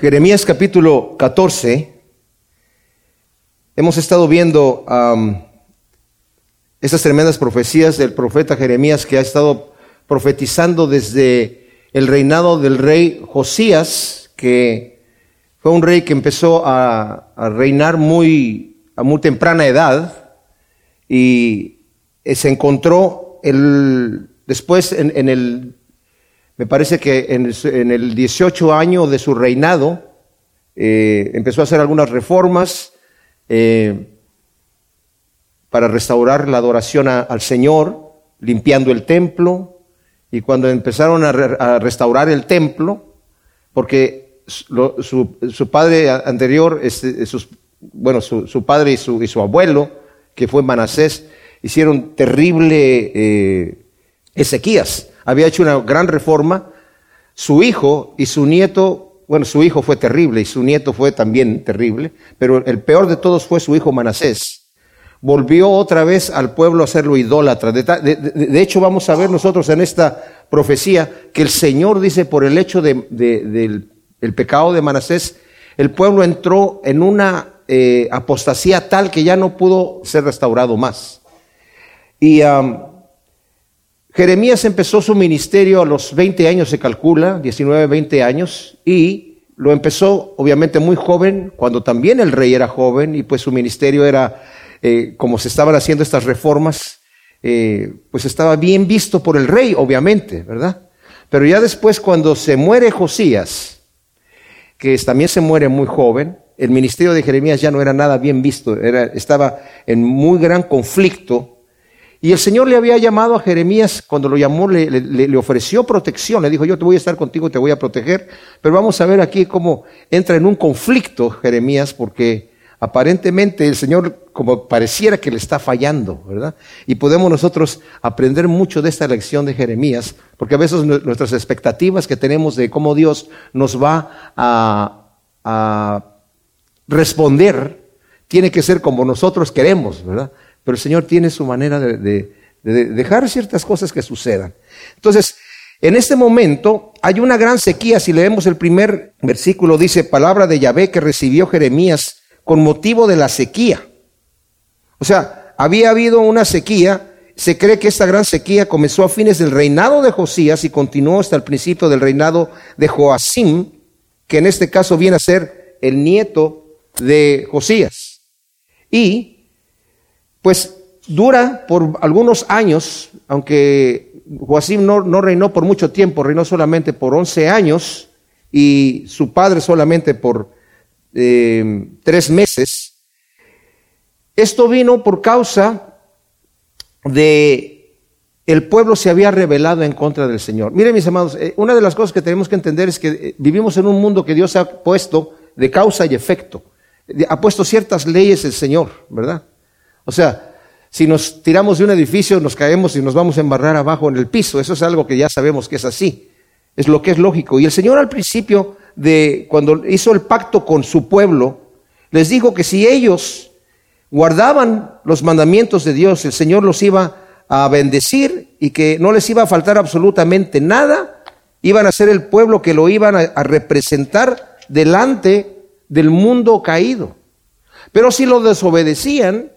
Jeremías capítulo 14, hemos estado viendo estas tremendas profecías del profeta Jeremías que ha estado profetizando desde el reinado del rey Josías, que fue un rey que empezó a, reinar muy, a muy temprana edad y se encontró después en el me parece que en, el 18 año de su reinado eh, empezó a hacer algunas reformas eh, para restaurar la adoración al Señor, limpiando el templo. Y cuando empezaron a, restaurar el templo, porque su, padre anterior, este, bueno, su, padre y su, y su, abuelo, que fue Manasés, hicieron terrible eh, Ezequías había hecho una gran reforma, su hijo y su nieto, bueno, su hijo fue terrible y su nieto fue también terrible, pero el peor de todos fue su hijo Manasés. Volvió otra vez al pueblo a hacerlo idólatra. De, hecho, vamos a ver nosotros en esta profecía que el Señor dice por el hecho del pecado de Manasés, el pueblo entró en una eh, apostasía tal que ya no pudo ser restaurado más. Y Jeremías empezó su ministerio a los 20 años, se calcula, 19, 20 años, y lo empezó obviamente muy joven, cuando también el rey era joven, y pues su ministerio era, eh, como se estaban haciendo estas reformas, eh, pues estaba bien visto por el rey, obviamente, ¿verdad? Pero ya después, cuando se muere Josías, que también se muere muy joven, el ministerio de Jeremías ya no era nada bien visto, era, estaba en muy gran conflicto y el Señor le había llamado a Jeremías, cuando lo llamó, le, ofreció protección, le dijo, yo te voy a estar contigo, te voy a proteger, pero vamos a ver aquí cómo entra en un conflicto Jeremías, porque aparentemente el Señor como pareciera que le está fallando, ¿verdad? Y podemos nosotros aprender mucho de esta lección de Jeremías, porque a veces nuestras expectativas que tenemos de cómo Dios nos va a, a responder, tiene que ser como nosotros queremos, ¿verdad? Pero el Señor tiene su manera de, dejar ciertas cosas que sucedan. Entonces, en este momento hay una gran sequía. Si leemos el primer versículo, dice palabra de Yahvé que recibió Jeremías con motivo de la sequía. O sea, había habido una sequía. Se cree que esta gran sequía comenzó a fines del reinado de Josías y continuó hasta el principio del reinado de Joacim, que en este caso viene a ser el nieto de Josías. Y pues dura por algunos años, aunque Joacim no, reinó por mucho tiempo, reinó solamente por 11 años y su padre solamente por eh, tres meses. Esto vino por causa de el pueblo se había rebelado en contra del Señor. Miren mis amados, eh, una de las cosas que tenemos que entender es que eh, vivimos en un mundo que Dios ha puesto de causa y efecto. Ha puesto ciertas leyes el Señor, ¿verdad? O sea, si nos tiramos de un edificio, nos caemos y nos vamos a embarrar abajo en el piso. Eso es algo que ya sabemos que es así. Es lo que es lógico. Y el Señor al principio de cuando hizo el pacto con su pueblo, les dijo que si ellos guardaban los mandamientos de Dios, el Señor los iba a bendecir y que no les iba a faltar absolutamente nada, iban a ser el pueblo que lo iban a, a representar delante del mundo caído. Pero si lo desobedecían,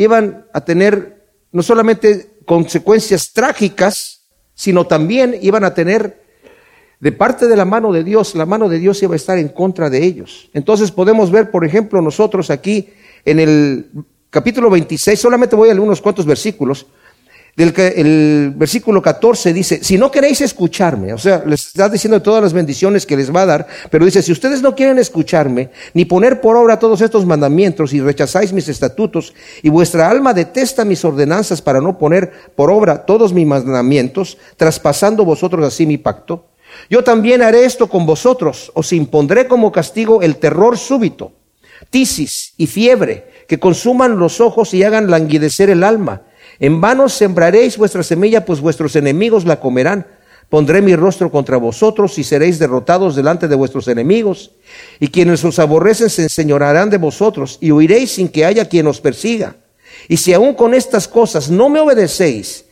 iban a tener no solamente consecuencias trágicas, sino también iban a tener de parte de la mano de Dios, la mano de Dios iba a estar en contra de ellos. Entonces podemos ver, por ejemplo, nosotros aquí en el capítulo 26, solamente voy a leer unos cuantos versículos, del el versículo 14 dice, si no queréis escucharme, o sea, les está diciendo todas las bendiciones que les va a dar, pero dice, si ustedes no quieren escucharme, ni poner por obra todos estos mandamientos y rechazáis mis estatutos, y vuestra alma detesta mis ordenanzas para no poner por obra todos mis mandamientos, traspasando vosotros así mi pacto, yo también haré esto con vosotros, os impondré como castigo el terror súbito, tisis y fiebre, que consuman los ojos y hagan languidecer el alma, en vano sembraréis vuestra semilla, pues vuestros enemigos la comerán. Pondré mi rostro contra vosotros y seréis derrotados delante de vuestros enemigos. Y quienes os aborrecen se enseñorarán de vosotros y huiréis sin que haya quien os persiga. Y si aún con estas cosas no me obedecéis,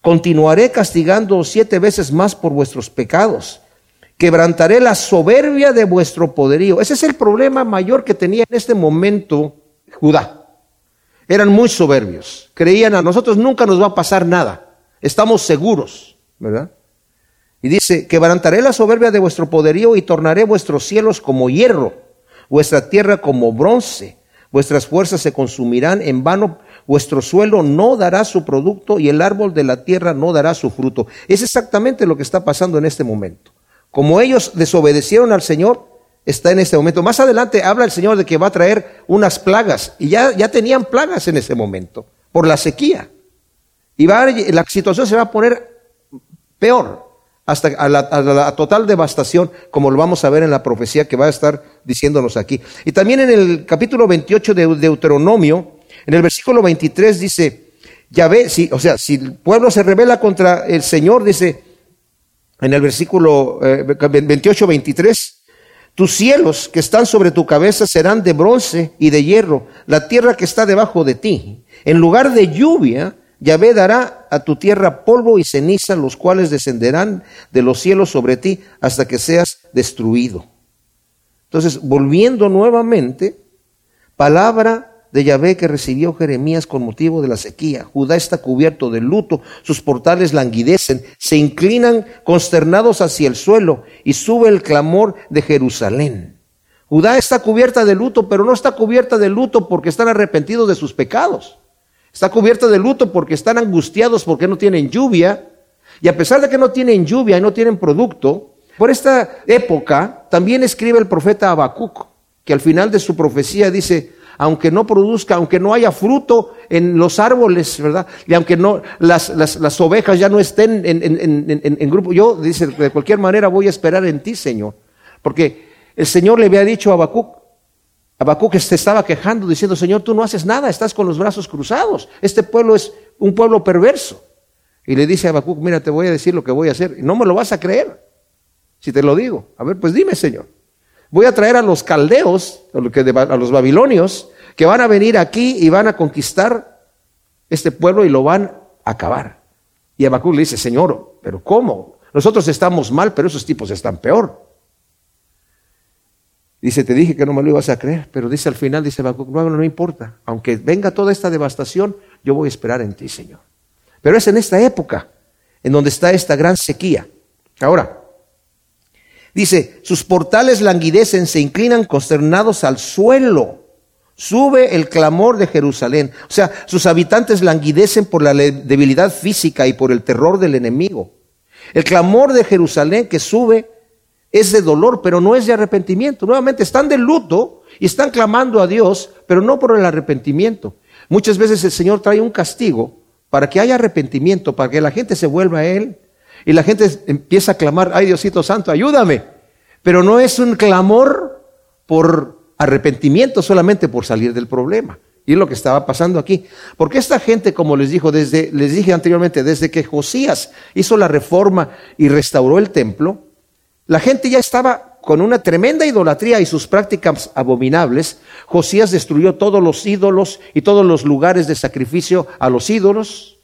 continuaré castigando siete veces más por vuestros pecados. quebrantaré la soberbia de vuestro poderío. Ese es el problema mayor que tenía en este momento Judá. Eran muy soberbios. Creían a nosotros nunca nos va a pasar nada. Estamos seguros, ¿verdad? Y dice, quebrantaré la soberbia de vuestro poderío y tornaré vuestros cielos como hierro, vuestra tierra como bronce. Vuestras fuerzas se consumirán en vano, vuestro suelo no dará su producto y el árbol de la tierra no dará su fruto. Es exactamente lo que está pasando en este momento. Como ellos desobedecieron al Señor, está en este momento. Más adelante habla el Señor de que va a traer unas plagas y ya, ya tenían plagas en ese momento por la sequía. Y va la situación se va a poner peor hasta a la, total devastación, como lo vamos a ver en la profecía que va a estar diciéndonos aquí. Y también en el capítulo 28 de Deuteronomio, en el versículo 23 dice, ya ve, si, o sea, si el pueblo se revela contra el Señor, dice en el versículo 28, eh, 23, tus cielos que están sobre tu cabeza serán de bronce y de hierro, la tierra que está debajo de ti. En lugar de lluvia, Yahvé dará a tu tierra polvo y ceniza, los cuales descenderán de los cielos sobre ti hasta que seas destruido. Entonces, volviendo nuevamente, palabra de Yahvé que recibió Jeremías con motivo de la sequía. Judá está cubierto de luto, sus portales languidecen, se inclinan consternados hacia el suelo y sube el clamor de Jerusalén. Judá está cubierta de luto, pero no está cubierta de luto porque están arrepentidos de sus pecados. Está cubierta de luto porque están angustiados porque no tienen lluvia. Y a pesar de que no tienen lluvia y no tienen producto, por esta época también escribe el profeta Habacuc, que al final de su profecía dice, aunque no produzca, aunque no haya fruto en los árboles, ¿verdad? Y aunque no, las, las, ovejas ya no estén en, en, en, grupo, yo, dice, de cualquier manera voy a esperar en ti, Señor. Porque el Señor le había dicho a Habacuc, Habacuc se estaba quejando diciendo, Señor, tú no haces nada, estás con los brazos cruzados. Este pueblo es un pueblo perverso. Y le dice a Habacuc, mira, te voy a decir lo que voy a hacer. Y no me lo vas a creer si te lo digo. A ver, pues dime, Señor. Voy a traer a los caldeos, a los babilonios, que van a venir aquí y van a conquistar este pueblo y lo van a acabar. Y Habacuc le dice, Señor, pero ¿cómo? Nosotros estamos mal, pero esos tipos están peor. Dice, te dije que no me lo ibas a creer, pero dice al final, dice no, no importa, aunque venga toda esta devastación, yo voy a esperar en ti, Señor. Pero es en esta época en donde está esta gran sequía. Ahora, dice, sus portales languidecen, se inclinan consternados al suelo. Sube el clamor de Jerusalén. O sea, sus habitantes languidecen por la debilidad física y por el terror del enemigo. El clamor de Jerusalén que sube es de dolor, pero no es de arrepentimiento. Nuevamente están de luto y están clamando a Dios, pero no por el arrepentimiento. Muchas veces el Señor trae un castigo para que haya arrepentimiento, para que la gente se vuelva a Él y la gente empieza a clamar, ay Diosito Santo, ayúdame. Pero no es un clamor por arrepentimiento, solamente por salir del problema. Y es lo que estaba pasando aquí. Porque esta gente, como les dijo desde, les dije anteriormente, desde que Josías hizo la reforma y restauró el templo, la gente ya estaba con una tremenda idolatría y sus prácticas abominables. Josías destruyó todos los ídolos y todos los lugares de sacrificio a los ídolos.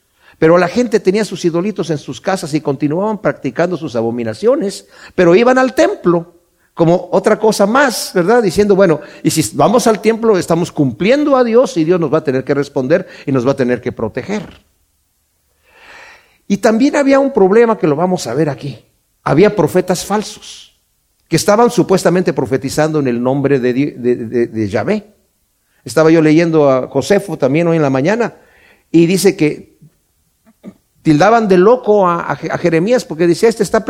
Pero la gente tenía sus idolitos en sus casas y continuaban practicando sus abominaciones, pero iban al templo como otra cosa más, ¿verdad? Diciendo, bueno, y si vamos al templo estamos cumpliendo a Dios y Dios nos va a tener que responder y nos va a tener que proteger. Y también había un problema que lo vamos a ver aquí había profetas falsos que estaban supuestamente profetizando en el nombre de, de, Yahvé. Estaba yo leyendo a Josefo también hoy en la mañana y dice que tildaban de loco a, Jeremías porque decía, este está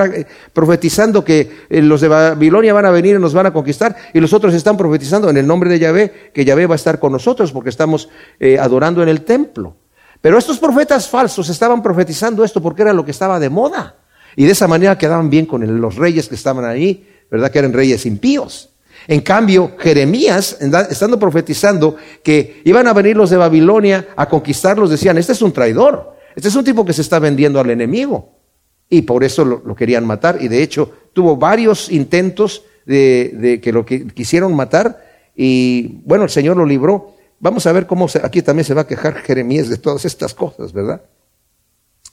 profetizando que eh, los de Babilonia van a venir y nos van a conquistar y los otros están profetizando en el nombre de Yahvé que Yahvé va a estar con nosotros porque estamos eh, adorando en el templo. Pero estos profetas falsos estaban profetizando esto porque era lo que estaba de moda. Y de esa manera quedaban bien con los reyes que estaban ahí, ¿verdad? Que eran reyes impíos. En cambio, Jeremías, estando profetizando que iban a venir los de Babilonia a conquistarlos, decían, este es un traidor, este es un tipo que se está vendiendo al enemigo. Y por eso lo, querían matar. Y de hecho, tuvo varios intentos de, que lo quisieron matar. Y bueno, el Señor lo libró. Vamos a ver cómo aquí también se va a quejar Jeremías de todas estas cosas, ¿verdad?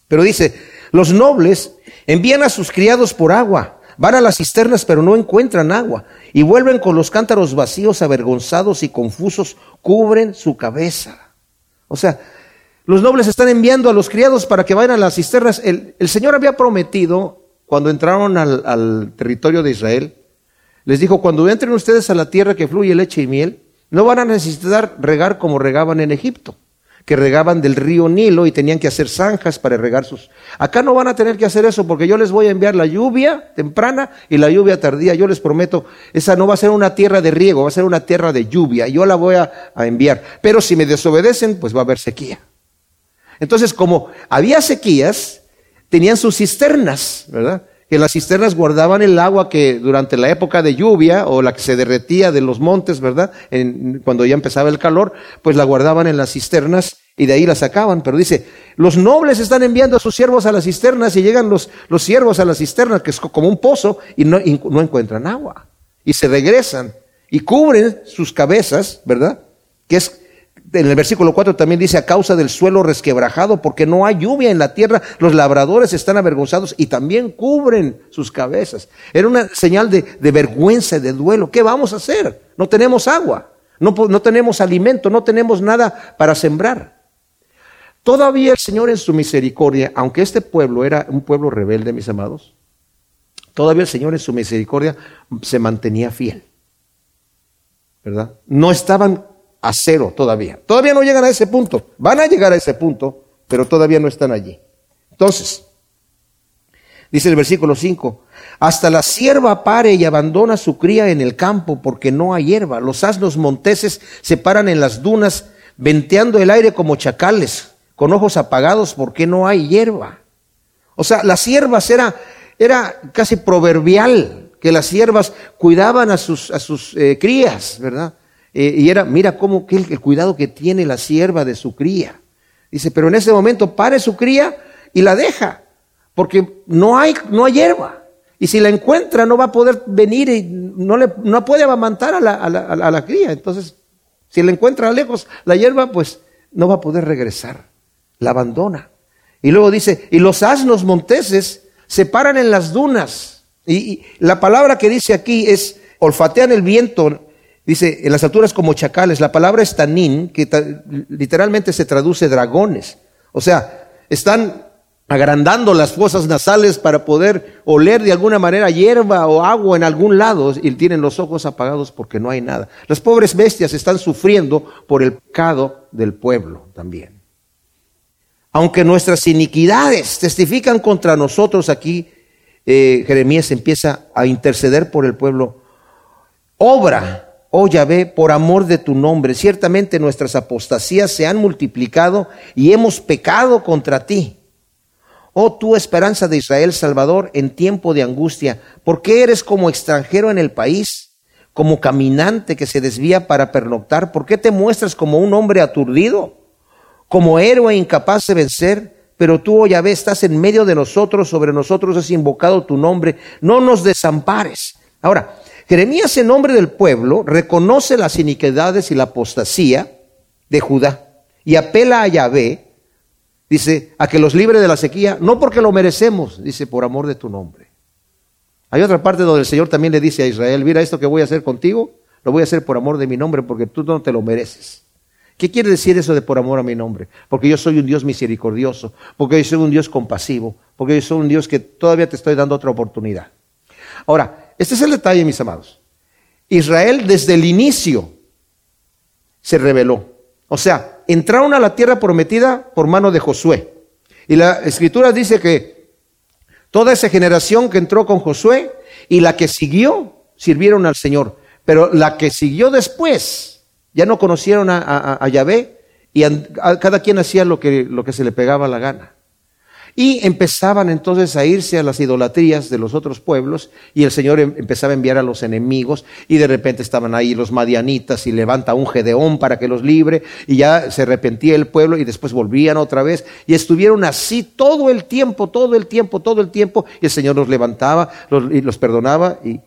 Pero dice, los nobles envían a sus criados por agua, Van a las cisternas pero no encuentran agua y vuelven con los cántaros vacíos, avergonzados y confusos, cubren su cabeza. O sea, los nobles están enviando a los criados para que vayan a las cisternas. El, Señor había prometido, cuando entraron al, territorio de Israel, les dijo, cuando entren ustedes a la tierra que fluye leche y miel, no van a necesitar regar como regaban en Egipto que regaban del río Nilo y tenían que hacer zanjas para regar sus... Acá no van a tener que hacer eso porque yo les voy a enviar la lluvia temprana y la lluvia tardía. Yo les prometo, esa no va a ser una tierra de riego, va a ser una tierra de lluvia. Yo la voy a enviar. Pero si me desobedecen, pues va a haber sequía. Entonces, como había sequías, tenían sus cisternas, ¿verdad? que las cisternas guardaban el agua que durante la época de lluvia o la que se derretía de los montes, ¿verdad? cuando ya empezaba el calor, pues la guardaban en las cisternas y de ahí la sacaban. Pero dice, los nobles están enviando a sus siervos a las cisternas y llegan los, los siervos a las cisternas, que es como un pozo, y no, y no encuentran agua. Y se regresan y cubren sus cabezas, ¿verdad? Que es en el versículo 4 también dice, a causa del suelo resquebrajado, porque no hay lluvia en la tierra, los labradores están avergonzados y también cubren sus cabezas. Era una señal de, vergüenza y de duelo. ¿Qué vamos a hacer? No tenemos agua, no, no tenemos alimento, no tenemos nada para sembrar. Todavía el Señor en su misericordia, aunque este pueblo era un pueblo rebelde, mis amados, todavía el Señor en su misericordia se mantenía fiel. ¿Verdad? No estaban a cero todavía. Todavía no llegan a ese punto. Van a llegar a ese punto, pero todavía no están allí. Entonces, dice el versículo 5, hasta la sierva pare y abandona su cría en el campo porque no hay hierba. Los asnos monteses se paran en las dunas, venteando el aire como chacales, con ojos apagados porque no hay hierba. O sea, las siervas era, era casi proverbial que las siervas cuidaban a sus, a sus eh, crías, ¿verdad? Eh, y era, mira cómo que el, cuidado que tiene la sierva de su cría. Dice, pero en ese momento pare su cría y la deja, porque no hay, no hay hierba. Y si la encuentra, no va a poder venir y no, le, no puede amamantar a la, a, la, a la cría. Entonces, si la encuentra lejos la hierba, pues no va a poder regresar. La abandona. Y luego dice, y los asnos monteses se paran en las dunas. Y, y la palabra que dice aquí es, olfatean el viento Dice, en las alturas como chacales. La palabra es tanín, que literalmente se traduce dragones. O sea, están agrandando las fosas nasales para poder oler de alguna manera hierba o agua en algún lado y tienen los ojos apagados porque no hay nada. Las pobres bestias están sufriendo por el pecado del pueblo también. Aunque nuestras iniquidades testifican contra nosotros aquí, eh, Jeremías empieza a interceder por el pueblo. Obra oh Yahvé, por amor de tu nombre. Ciertamente nuestras apostasías se han multiplicado y hemos pecado contra ti. Oh tú esperanza de Israel, Salvador, en tiempo de angustia, ¿por qué eres como extranjero en el país? Como caminante que se desvía para pernoctar, ¿por qué te muestras como un hombre aturdido? Como héroe incapaz de vencer, pero tú, oh Yahvé, estás en medio de nosotros, sobre nosotros has invocado tu nombre, no nos desampares. Ahora, Jeremías en nombre del pueblo reconoce las iniquidades y la apostasía de Judá y apela a Yahvé, dice, a que los libre de la sequía, no porque lo merecemos, dice, por amor de tu nombre. Hay otra parte donde el Señor también le dice a Israel, mira esto que voy a hacer contigo, lo voy a hacer por amor de mi nombre porque tú no te lo mereces. ¿Qué quiere decir eso de por amor a mi nombre? Porque yo soy un Dios misericordioso, porque yo soy un Dios compasivo, porque yo soy un Dios que todavía te estoy dando otra oportunidad. Ahora, este es el detalle, mis amados. Israel desde el inicio se rebeló. O sea, entraron a la tierra prometida por mano de Josué. Y la escritura dice que toda esa generación que entró con Josué y la que siguió sirvieron al Señor. Pero la que siguió después ya no conocieron a, Yahvé y cada quien hacía lo que, lo que se le pegaba la gana. Y empezaban entonces a irse a las idolatrías de los otros pueblos y el Señor em, empezaba a enviar a los enemigos y de repente estaban ahí los madianitas y levanta un gedeón para que los libre y ya se arrepentía el pueblo y después volvían otra vez y estuvieron así todo el tiempo, todo el tiempo, todo el tiempo y el Señor los levantaba y los perdonaba y,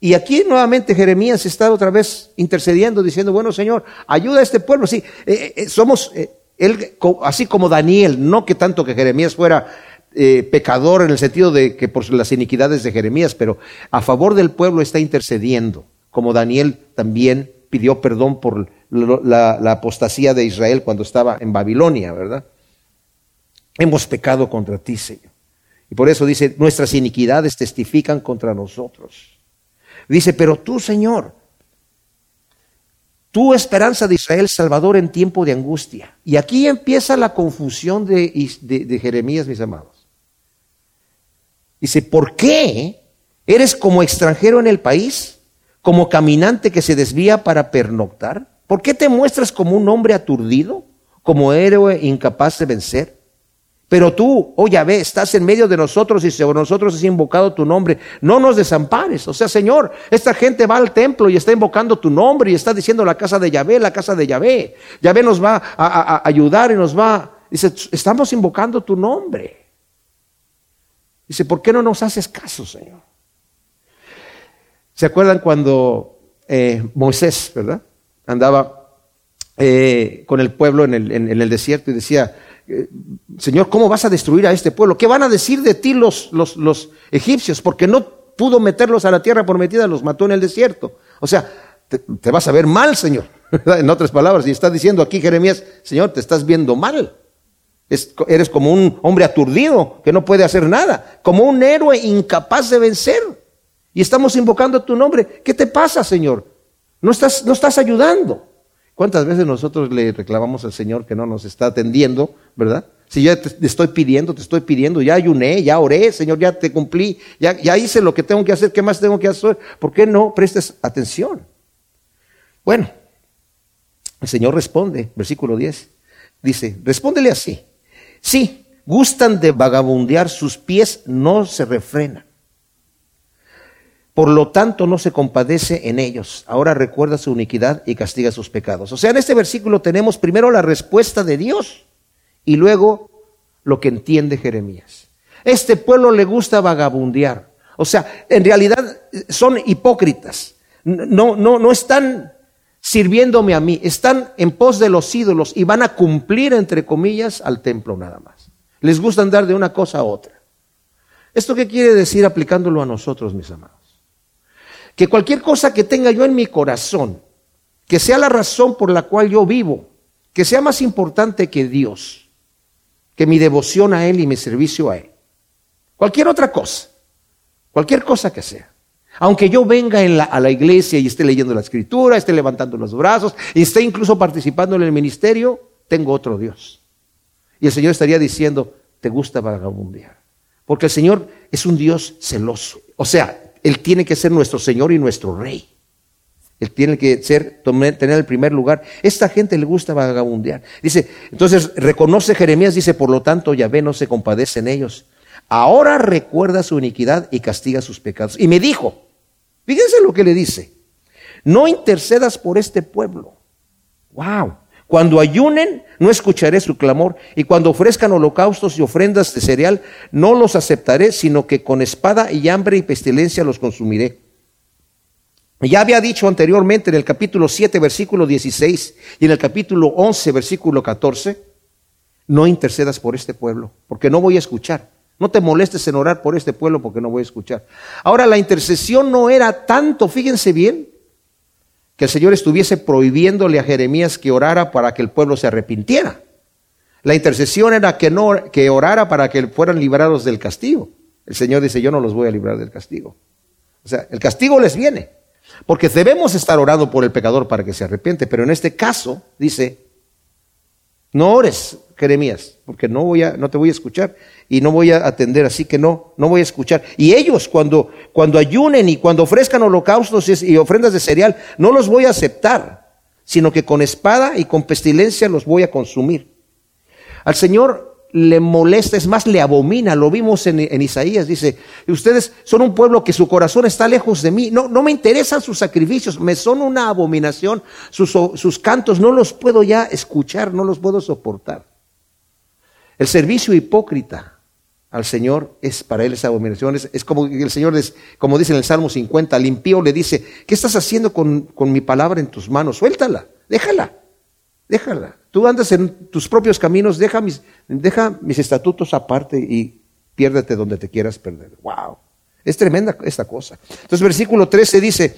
y aquí nuevamente Jeremías está otra vez intercediendo, diciendo, bueno Señor, ayuda a este pueblo. Sí, eh, eh, somos, él, así como Daniel, no que tanto que Jeremías fuera eh, pecador en el sentido de que por las iniquidades de Jeremías, pero a favor del pueblo está intercediendo, como Daniel también pidió perdón por la, la apostasía de Israel cuando estaba en Babilonia, ¿verdad? Hemos pecado contra ti, Señor. Y por eso dice, nuestras iniquidades testifican contra nosotros. Dice, pero tú, Señor, tú esperanza de Israel, Salvador en tiempo de angustia. Y aquí empieza la confusión de, de, Jeremías, mis amados. Dice, ¿por qué eres como extranjero en el país? Como caminante que se desvía para pernoctar. ¿Por qué te muestras como un hombre aturdido? Como héroe incapaz de vencer. Pero tú, oh Yahvé, estás en medio de nosotros y sobre nosotros es invocado tu nombre. No nos desampares. O sea, Señor, esta gente va al templo y está invocando tu nombre y está diciendo la casa de Yahvé, la casa de Yahvé. Yahvé nos va a, ayudar y nos va. Dice, estamos invocando tu nombre. Dice, ¿por qué no nos haces caso, Señor? ¿Se acuerdan cuando eh, Moisés, verdad? Andaba eh, con el pueblo en el, desierto y decía, Señor, ¿cómo vas a destruir a este pueblo? ¿Qué van a decir de ti los, los, egipcios? Porque no pudo meterlos a la tierra prometida, los mató en el desierto. O sea, te, vas a ver mal, Señor. En otras palabras, y está diciendo aquí Jeremías, Señor, te estás viendo mal. eres como un hombre aturdido que no puede hacer nada, como un héroe incapaz de vencer. Y estamos invocando tu nombre. ¿Qué te pasa, Señor? No estás, no estás ayudando. ¿Cuántas veces nosotros le reclamamos al Señor que no nos está atendiendo, verdad? Si ya te, estoy pidiendo, te estoy pidiendo, ya ayuné, ya oré, Señor, ya te cumplí, ya, hice lo que tengo que hacer, ¿qué más tengo que hacer? ¿Por qué no prestes atención? Bueno, el Señor responde, versículo 10, dice, respóndele así, sí, gustan de vagabundear, sus pies no se refrenan. Por lo tanto, no se compadece en ellos. Ahora recuerda su iniquidad y castiga sus pecados. O sea, en este versículo tenemos primero la respuesta de Dios y luego lo que entiende Jeremías. Este pueblo le gusta vagabundear. O sea, en realidad son hipócritas. No, no, no están sirviéndome a mí, están en pos de los ídolos y van a cumplir, entre comillas, al templo nada más. Les gusta andar de una cosa a otra. ¿Esto qué quiere decir aplicándolo a nosotros, mis amados? Que cualquier cosa que tenga yo en mi corazón, que sea la razón por la cual yo vivo, que sea más importante que Dios, que mi devoción a Él y mi servicio a Él. Cualquier otra cosa, cualquier cosa que sea. Aunque yo venga a la iglesia y esté leyendo la escritura, esté levantando los brazos y esté incluso participando en el ministerio, tengo otro Dios. Y el Señor estaría diciendo, te gusta vagabundear. Porque el Señor es un Dios celoso. O sea, él tiene que ser nuestro Señor y nuestro Rey. Él tiene que ser, tener el primer lugar. Esta gente le gusta vagabundear. Dice, entonces reconoce Jeremías, dice, por lo tanto Yahvé no se compadece en ellos. Ahora recuerda su iniquidad y castiga sus pecados. Y me dijo, fíjense lo que le dice, no intercedas por este pueblo. Wow. Cuando ayunen, no escucharé su clamor, y cuando ofrezcan holocaustos y ofrendas de cereal, no los aceptaré, sino que con espada y hambre y pestilencia los consumiré. Ya había dicho anteriormente en el capítulo 7, versículo 16, y en el capítulo 11, versículo 14, no intercedas por este pueblo, porque no voy a escuchar. No te molestes en orar por este pueblo porque no voy a escuchar. Ahora, la intercesión no era tanto, fíjense bien, que el Señor estuviese prohibiéndole a Jeremías que orara para que el pueblo se arrepintiera. La intercesión era que no que orara para que fueran librados del castigo. El Señor dice, "Yo no los voy a librar del castigo." O sea, el castigo les viene, porque debemos estar orando por el pecador para que se arrepiente, pero en este caso dice, "No ores, Jeremías, porque no voy a no te voy a escuchar y no voy a atender, así que no, no voy a escuchar. Y ellos cuando, cuando ayunen y cuando ofrezcan holocaustos y ofrendas de cereal, no los voy a aceptar, sino que con espada y con pestilencia los voy a consumir. Al Señor le molesta, es más, le abomina, lo vimos en, Isaías, dice, ustedes son un pueblo que su corazón está lejos de mí, no, no me interesan sus sacrificios, me son una abominación, sus, sus cantos no los puedo ya escuchar, no los puedo soportar. El servicio hipócrita al Señor es para él esa abominación. Es, como el Señor, es, como dice en el Salmo 50, al impío le dice, ¿qué estás haciendo con, con mi palabra en tus manos? Suéltala, déjala, déjala. Tú andas en tus propios caminos, deja mis, deja mis estatutos aparte y piérdete donde te quieras perder. Wow. Es tremenda esta cosa. Entonces, versículo 13 dice,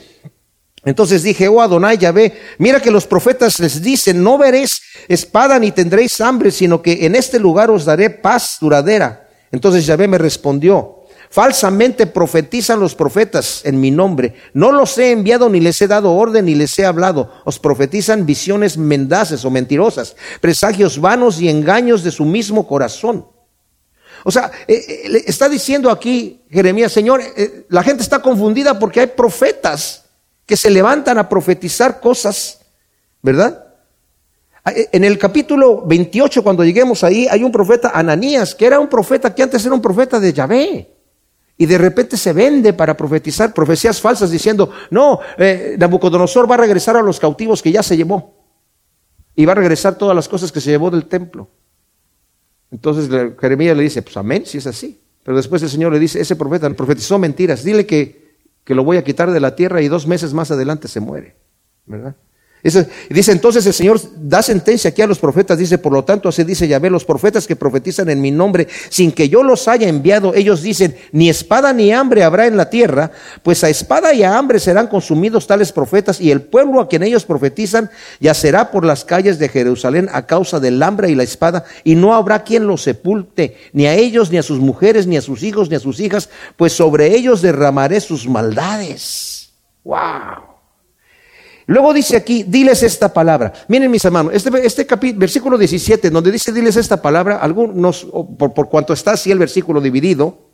entonces dije, oh Adonai Yahvé, mira que los profetas les dicen, no veréis espada ni tendréis hambre, sino que en este lugar os daré paz duradera. Entonces Yahvé me respondió, falsamente profetizan los profetas en mi nombre. No los he enviado ni les he dado orden ni les he hablado. Os profetizan visiones mendaces o mentirosas, presagios vanos y engaños de su mismo corazón. O sea, eh, eh, está diciendo aquí Jeremías, Señor, eh, la gente está confundida porque hay profetas que se levantan a profetizar cosas, ¿verdad? Ah, en el capítulo 28, cuando lleguemos ahí, hay un profeta, Ananías, que era un profeta que antes era un profeta de Yahvé. Y de repente se vende para profetizar profecías falsas diciendo, no, Nabucodonosor va a regresar a los cautivos que ya se llevó. Y va a regresar todas las cosas que se llevó del templo. Entonces Jeremías le dice, pues amén, si es así. Pero después el Señor le dice, ese profeta profetizó mentiras, dile que, que lo voy a quitar de la tierra y dos meses más adelante se muere. ¿Verdad? Dice entonces el Señor da sentencia aquí a los profetas, dice, por lo tanto, así dice Yahvé, los profetas que profetizan en mi nombre, sin que yo los haya enviado, ellos dicen, ni espada ni hambre habrá en la tierra, pues a espada y a hambre serán consumidos tales profetas, y el pueblo a quien ellos profetizan yacerá por las calles de Jerusalén a causa del hambre y la espada, y no habrá quien los sepulte, ni a ellos, ni a sus mujeres, ni a sus hijos, ni a sus hijas, pues sobre ellos derramaré sus maldades. ¡Wow! Luego dice aquí, diles esta palabra. Miren mis hermanos, este, este versículo 17, donde dice diles esta palabra, algunos, por, por cuanto está así el versículo dividido,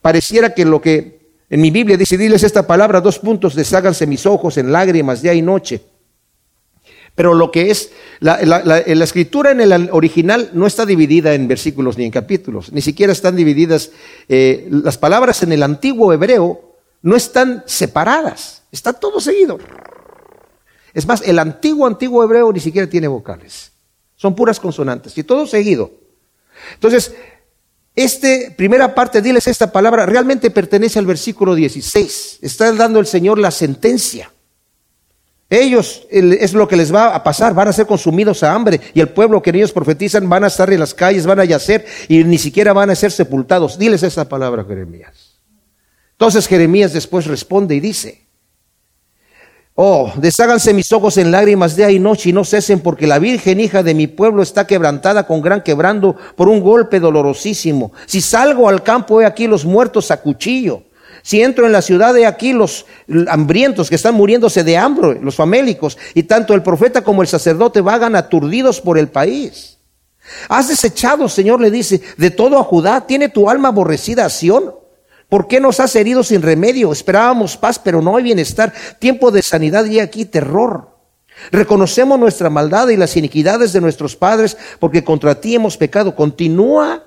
pareciera que lo que en mi Biblia dice, diles esta palabra, dos puntos, desháganse mis ojos en lágrimas día y noche. Pero lo que es, la, escritura en el original no está dividida en versículos ni en capítulos, ni siquiera están divididas, eh, las palabras en el antiguo hebreo no están separadas, está todo seguido. Es más, el antiguo, antiguo hebreo ni siquiera tiene vocales. Son puras consonantes y todo seguido. Entonces, esta primera parte, diles esta palabra, realmente pertenece al versículo 16. Está dando el Señor la sentencia. Ellos es lo que les va a pasar, van a ser consumidos a hambre y el pueblo que ellos profetizan van a estar en las calles, van a yacer y ni siquiera van a ser sepultados. Diles esta palabra, Jeremías. Entonces Jeremías después responde y dice, Oh, desháganse mis ojos en lágrimas día y noche y no cesen, porque la Virgen hija de mi pueblo está quebrantada con gran quebrando por un golpe dolorosísimo. Si salgo al campo, he aquí los muertos a cuchillo. Si entro en la ciudad, he aquí los hambrientos que están muriéndose de hambre, los famélicos, y tanto el profeta como el sacerdote vagan aturdidos por el país. Has desechado, Señor, le dice, de todo a Judá, tiene tu alma aborrecida a Sión. ¿Por qué nos has herido sin remedio? Esperábamos paz, pero no hay bienestar. Tiempo de sanidad y aquí terror. Reconocemos nuestra maldad y las iniquidades de nuestros padres, porque contra ti hemos pecado. Continúa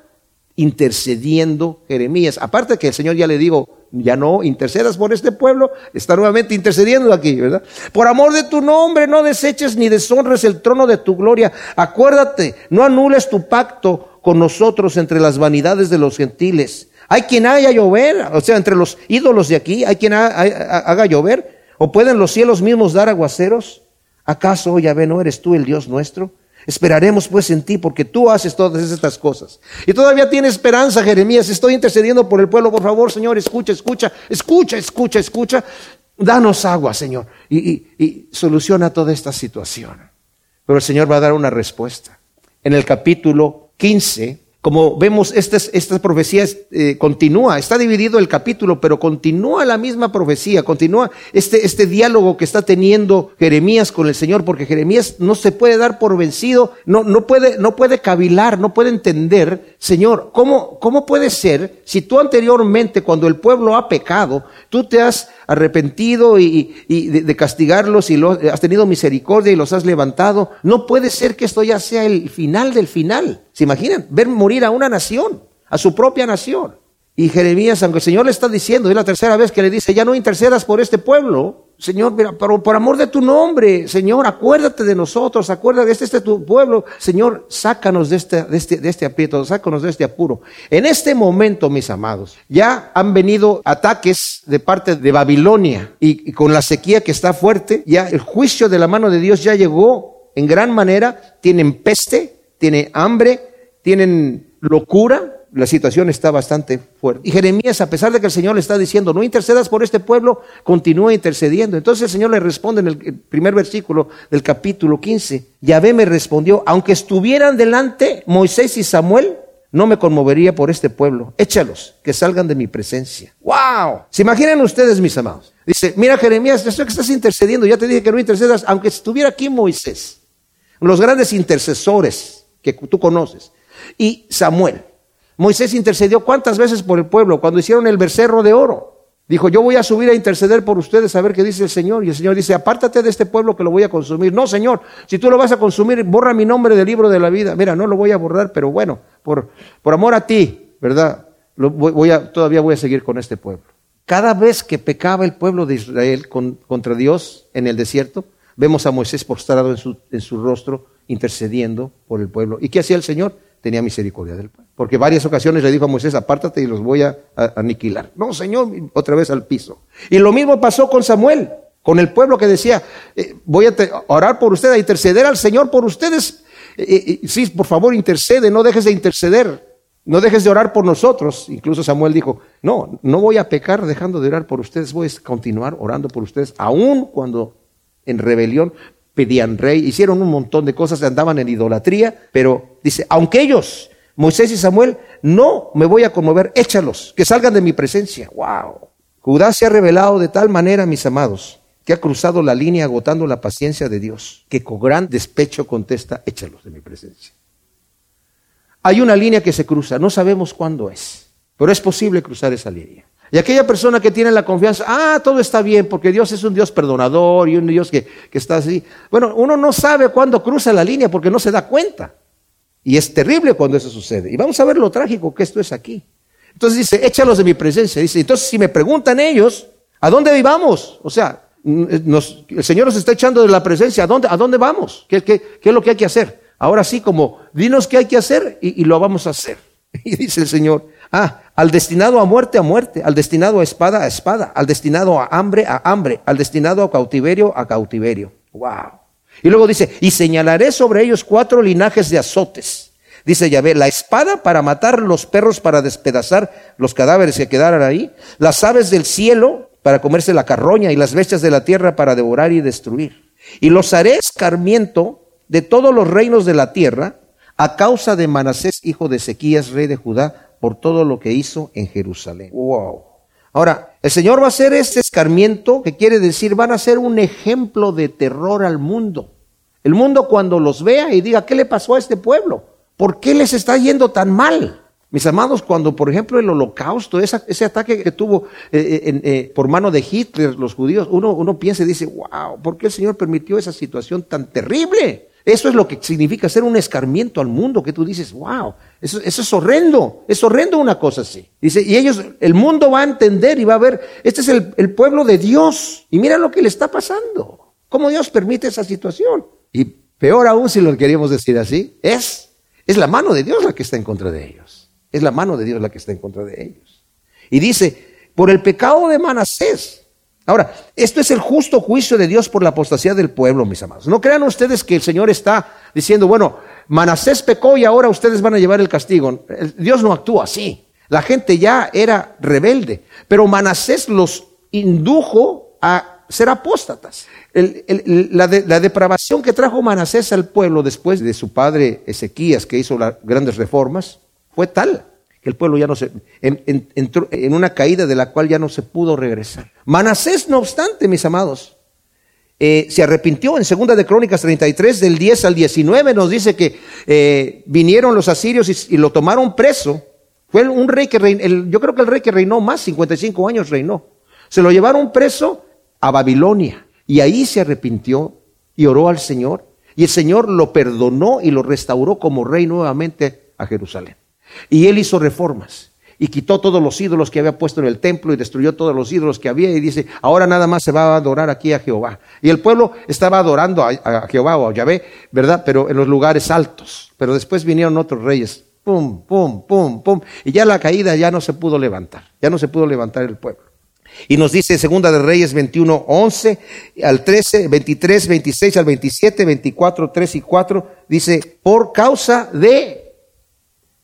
intercediendo Jeremías. Aparte que el Señor ya le digo, ya no intercedas por este pueblo, está nuevamente intercediendo aquí, ¿verdad? Por amor de tu nombre, no deseches ni deshonres el trono de tu gloria. Acuérdate, no anules tu pacto con nosotros entre las vanidades de los gentiles. Hay quien haya llover, o sea, entre los ídolos de aquí, hay quien haga llover. ¿O pueden los cielos mismos dar aguaceros? ¿Acaso, oh Yahvé, no eres tú el Dios nuestro? Esperaremos pues en ti, porque tú haces todas estas cosas. Y todavía tiene esperanza, Jeremías. Estoy intercediendo por el pueblo. Por favor, Señor, escucha, escucha, escucha, escucha, escucha. Danos agua, Señor. Y, y soluciona toda esta situación. Pero el Señor va a dar una respuesta. En el capítulo 15, como vemos, esta, esta profecía eh, continúa, está dividido el capítulo, pero continúa la misma profecía, continúa este, este diálogo que está teniendo Jeremías con el Señor, porque Jeremías no se puede dar por vencido, no, no, puede, no puede cavilar, no puede entender, Señor, ¿cómo, ¿cómo puede ser si tú anteriormente, cuando el pueblo ha pecado, tú te has arrepentido y, de, castigarlos y has tenido misericordia y los has levantado? No puede ser que esto ya sea el final del final. ¿Se imaginan? Ver morir a una nación, a su propia nación. Y Jeremías, aunque el Señor le está diciendo, es la tercera vez que le dice, ya no intercedas por este pueblo, Señor, pero por amor de tu nombre, Señor, acuérdate de nosotros, acuérdate de este, este tu pueblo. Señor, sácanos de este, de, este, de este aprieto, sácanos de este apuro. En este momento, mis amados, ya han venido ataques de parte de Babilonia y con la sequía que está fuerte, ya el juicio de la mano de Dios ya llegó en gran manera, tienen peste, tiene hambre, tienen locura, la situación está bastante fuerte. Y Jeremías, a pesar de que el Señor le está diciendo, no intercedas por este pueblo, continúa intercediendo. Entonces el Señor le responde en el primer versículo del capítulo 15. Yahvé me respondió, aunque estuvieran delante Moisés y Samuel, no me conmovería por este pueblo. Échalos, que salgan de mi presencia. ¡Wow! ¿Se imaginan ustedes, mis amados? Dice, mira Jeremías, esto que estás intercediendo, ya te dije que no intercedas, aunque estuviera aquí Moisés, los grandes intercesores que tú conoces, y Samuel. Moisés intercedió cuántas veces por el pueblo cuando hicieron el becerro de oro. Dijo, yo voy a subir a interceder por ustedes a ver qué dice el Señor. Y el Señor dice, apártate de este pueblo que lo voy a consumir. No, Señor, si tú lo vas a consumir, borra mi nombre del libro de la vida. Mira, no lo voy a borrar, pero bueno, por, por amor a ti, ¿verdad? Lo voy, a, todavía voy a seguir con este pueblo. Cada vez que pecaba el pueblo de Israel contra Dios en el desierto, vemos a Moisés postrado en su, en su rostro, intercediendo por el pueblo. ¿Y qué hacía el Señor? tenía misericordia del pueblo. Porque varias ocasiones le dijo a Moisés, apártate y los voy a, aniquilar. No, Señor, otra vez al piso. Y lo mismo pasó con Samuel, con el pueblo que decía, eh, voy a orar por ustedes, a interceder al Señor por ustedes. Eh, eh, sí, por favor, intercede, no dejes de interceder. No dejes de orar por nosotros. Incluso Samuel dijo, no, no voy a pecar dejando de orar por ustedes, voy a continuar orando por ustedes, aun cuando en rebelión pedían rey, hicieron un montón de cosas, andaban en idolatría, pero dice, aunque ellos, Moisés y Samuel, no me voy a conmover, échalos, que salgan de mi presencia. ¡Wow! Judá se ha revelado de tal manera, mis amados, que ha cruzado la línea agotando la paciencia de Dios, que con gran despecho contesta, échalos de mi presencia. Hay una línea que se cruza, no sabemos cuándo es, pero es posible cruzar esa línea. Y aquella persona que tiene la confianza, ah, todo está bien, porque Dios es un Dios perdonador y un Dios que, está así. Bueno, uno no sabe cuándo cruza la línea porque no se da cuenta. Y es terrible cuando eso sucede. Y vamos a ver lo trágico que esto es aquí. Entonces dice, échalos de mi presencia. Dice, entonces si me preguntan ellos, ¿a dónde vamos? O sea, el Señor nos está echando de la presencia, ¿a dónde, a dónde vamos? ¿Qué, qué, es lo que hay que hacer? Ahora sí, como, dinos qué hay que hacer y lo vamos a hacer. Y dice el Señor, ah, al destinado a muerte, a muerte, al destinado a espada, a espada, al destinado a hambre, a hambre, al destinado a cautiverio, a cautiverio. Wow. Y luego dice, y señalaré sobre ellos cuatro linajes de azotes. Dice Yahvé, la espada para matar los perros, para despedazar los cadáveres que quedaran ahí, las aves del cielo para comerse la carroña y las bestias de la tierra para devorar y destruir. Y los haré escarmiento de todos los reinos de la tierra a causa de Manasés, hijo de Ezequías, rey de Judá, por todo lo que hizo en Jerusalén. Wow. Ahora, el Señor va a hacer este escarmiento, que quiere decir, van a ser un ejemplo de terror al mundo. El mundo cuando los vea y diga, ¿qué le pasó a este pueblo? ¿Por qué les está yendo tan mal? Mis amados, cuando por ejemplo el holocausto, ese ataque que tuvo eh, eh, eh, por mano de Hitler los judíos, uno, uno piensa y dice, wow, ¿por qué el Señor permitió esa situación tan terrible? Eso es lo que significa ser un escarmiento al mundo, que tú dices, wow, eso, es horrendo, es horrendo una cosa así. Dice, y ellos, el mundo va a entender y va a ver, este es el, el pueblo de Dios, y mira lo que le está pasando, cómo Dios permite esa situación. Y peor aún, si lo queríamos decir así, es, es la mano de Dios la que está en contra de ellos. Es la mano de Dios la que está en contra de ellos. Y dice, por el pecado de Manasés, Ahora, esto es el justo juicio de Dios por la apostasía del pueblo, mis amados. No crean ustedes que el Señor está diciendo, bueno, Manasés pecó y ahora ustedes van a llevar el castigo. Dios no actúa así. La gente ya era rebelde, pero Manasés los indujo a ser apóstatas. la, depravación que trajo Manasés al pueblo después de su padre Ezequías, que hizo las grandes reformas, fue tal el pueblo ya no se entró en una caída de la cual ya no se pudo regresar. Manasés, no obstante, mis amados, eh, se arrepintió en segunda de Crónicas 33 del 10 al 19 nos dice que eh, vinieron los asirios y, lo tomaron preso. Fue un rey que reinó, yo creo que el rey que reinó más, 55 años reinó. Se lo llevaron preso a Babilonia y ahí se arrepintió y oró al Señor y el Señor lo perdonó y lo restauró como rey nuevamente a Jerusalén. Y él hizo reformas y quitó todos los ídolos que había puesto en el templo y destruyó todos los ídolos que había y dice, ahora nada más se va a adorar aquí a Jehová. Y el pueblo estaba adorando a, Jehová o a Yahvé, ¿verdad? Pero en los lugares altos. Pero después vinieron otros reyes, pum, pum, pum, pum, y ya la caída ya no se pudo levantar, ya no se pudo levantar el pueblo. Y nos dice Segunda de Reyes 21, 11 al 13, 23, 26 al 27, 24, 3 y 4, dice, por causa de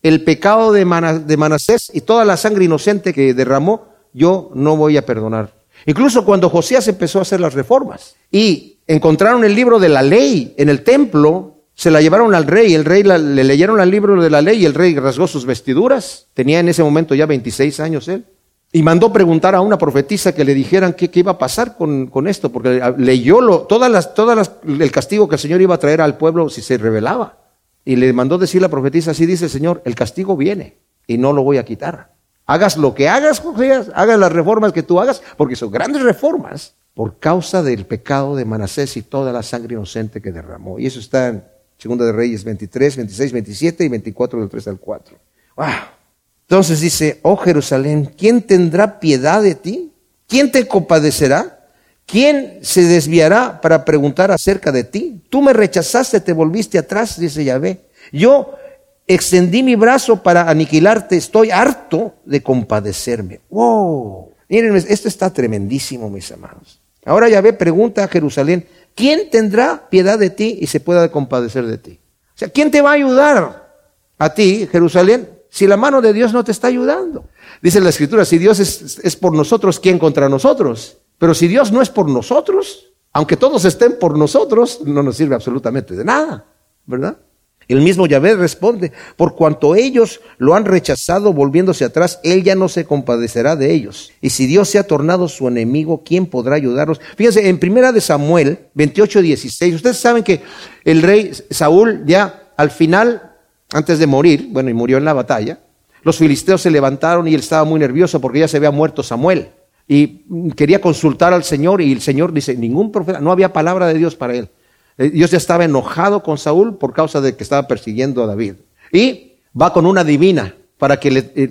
el pecado de, Manasés y toda la sangre inocente que derramó, yo no voy a perdonar. Incluso cuando Josías empezó a hacer las reformas y encontraron el libro de la ley en el templo, se la llevaron al rey, el rey le leyeron el libro de la ley y el rey rasgó sus vestiduras. Tenía en ese momento ya 26 años él. Y mandó preguntar a una profetisa que le dijeran qué, iba a pasar con, esto, porque leyó lo, todas las, todas el castigo que el Señor iba a traer al pueblo si se rebelaba. Y le mandó decir la profetisa, así dice el Señor, el castigo viene y no lo voy a quitar. Hagas lo que hagas, José, hagas las reformas que tú hagas, porque son grandes reformas por causa del pecado de Manasés y toda la sangre inocente que derramó. Y eso está en Segunda de Reyes 23, 26, 27 y 24 del 3 al 4. Wow. Entonces dice, oh Jerusalén, ¿quién tendrá piedad de ti? ¿Quién te compadecerá? ¿Quién se desviará para preguntar acerca de ti? Tú me rechazaste, te volviste atrás, dice Yahvé. Yo extendí mi brazo para aniquilarte, estoy harto de compadecerme. ¡Wow! Miren, esto está tremendísimo, mis amados. Ahora Yahvé pregunta a Jerusalén, ¿quién tendrá piedad de ti y se pueda compadecer de ti? O sea, ¿quién te va a ayudar a ti, Jerusalén, si la mano de Dios no te está ayudando? Dice la Escritura, si Dios es, es por nosotros, ¿quién contra nosotros? Pero si Dios no es por nosotros, aunque todos estén por nosotros, no nos sirve absolutamente de nada, ¿verdad? El mismo Yahvé responde, por cuanto ellos lo han rechazado volviéndose atrás, él ya no se compadecerá de ellos. Y si Dios se ha tornado su enemigo, ¿quién podrá ayudarlos? Fíjense, en primera de Samuel 28, 16, ustedes saben que el rey Saúl ya al final, antes de morir, bueno, y murió en la batalla, los filisteos se levantaron y él estaba muy nervioso porque ya se había muerto Samuel y quería consultar al Señor y el Señor dice, ningún profeta, no había palabra de Dios para él. Eh, Dios ya estaba enojado con Saúl por causa de que estaba persiguiendo a David. Y va con una divina para que le, eh,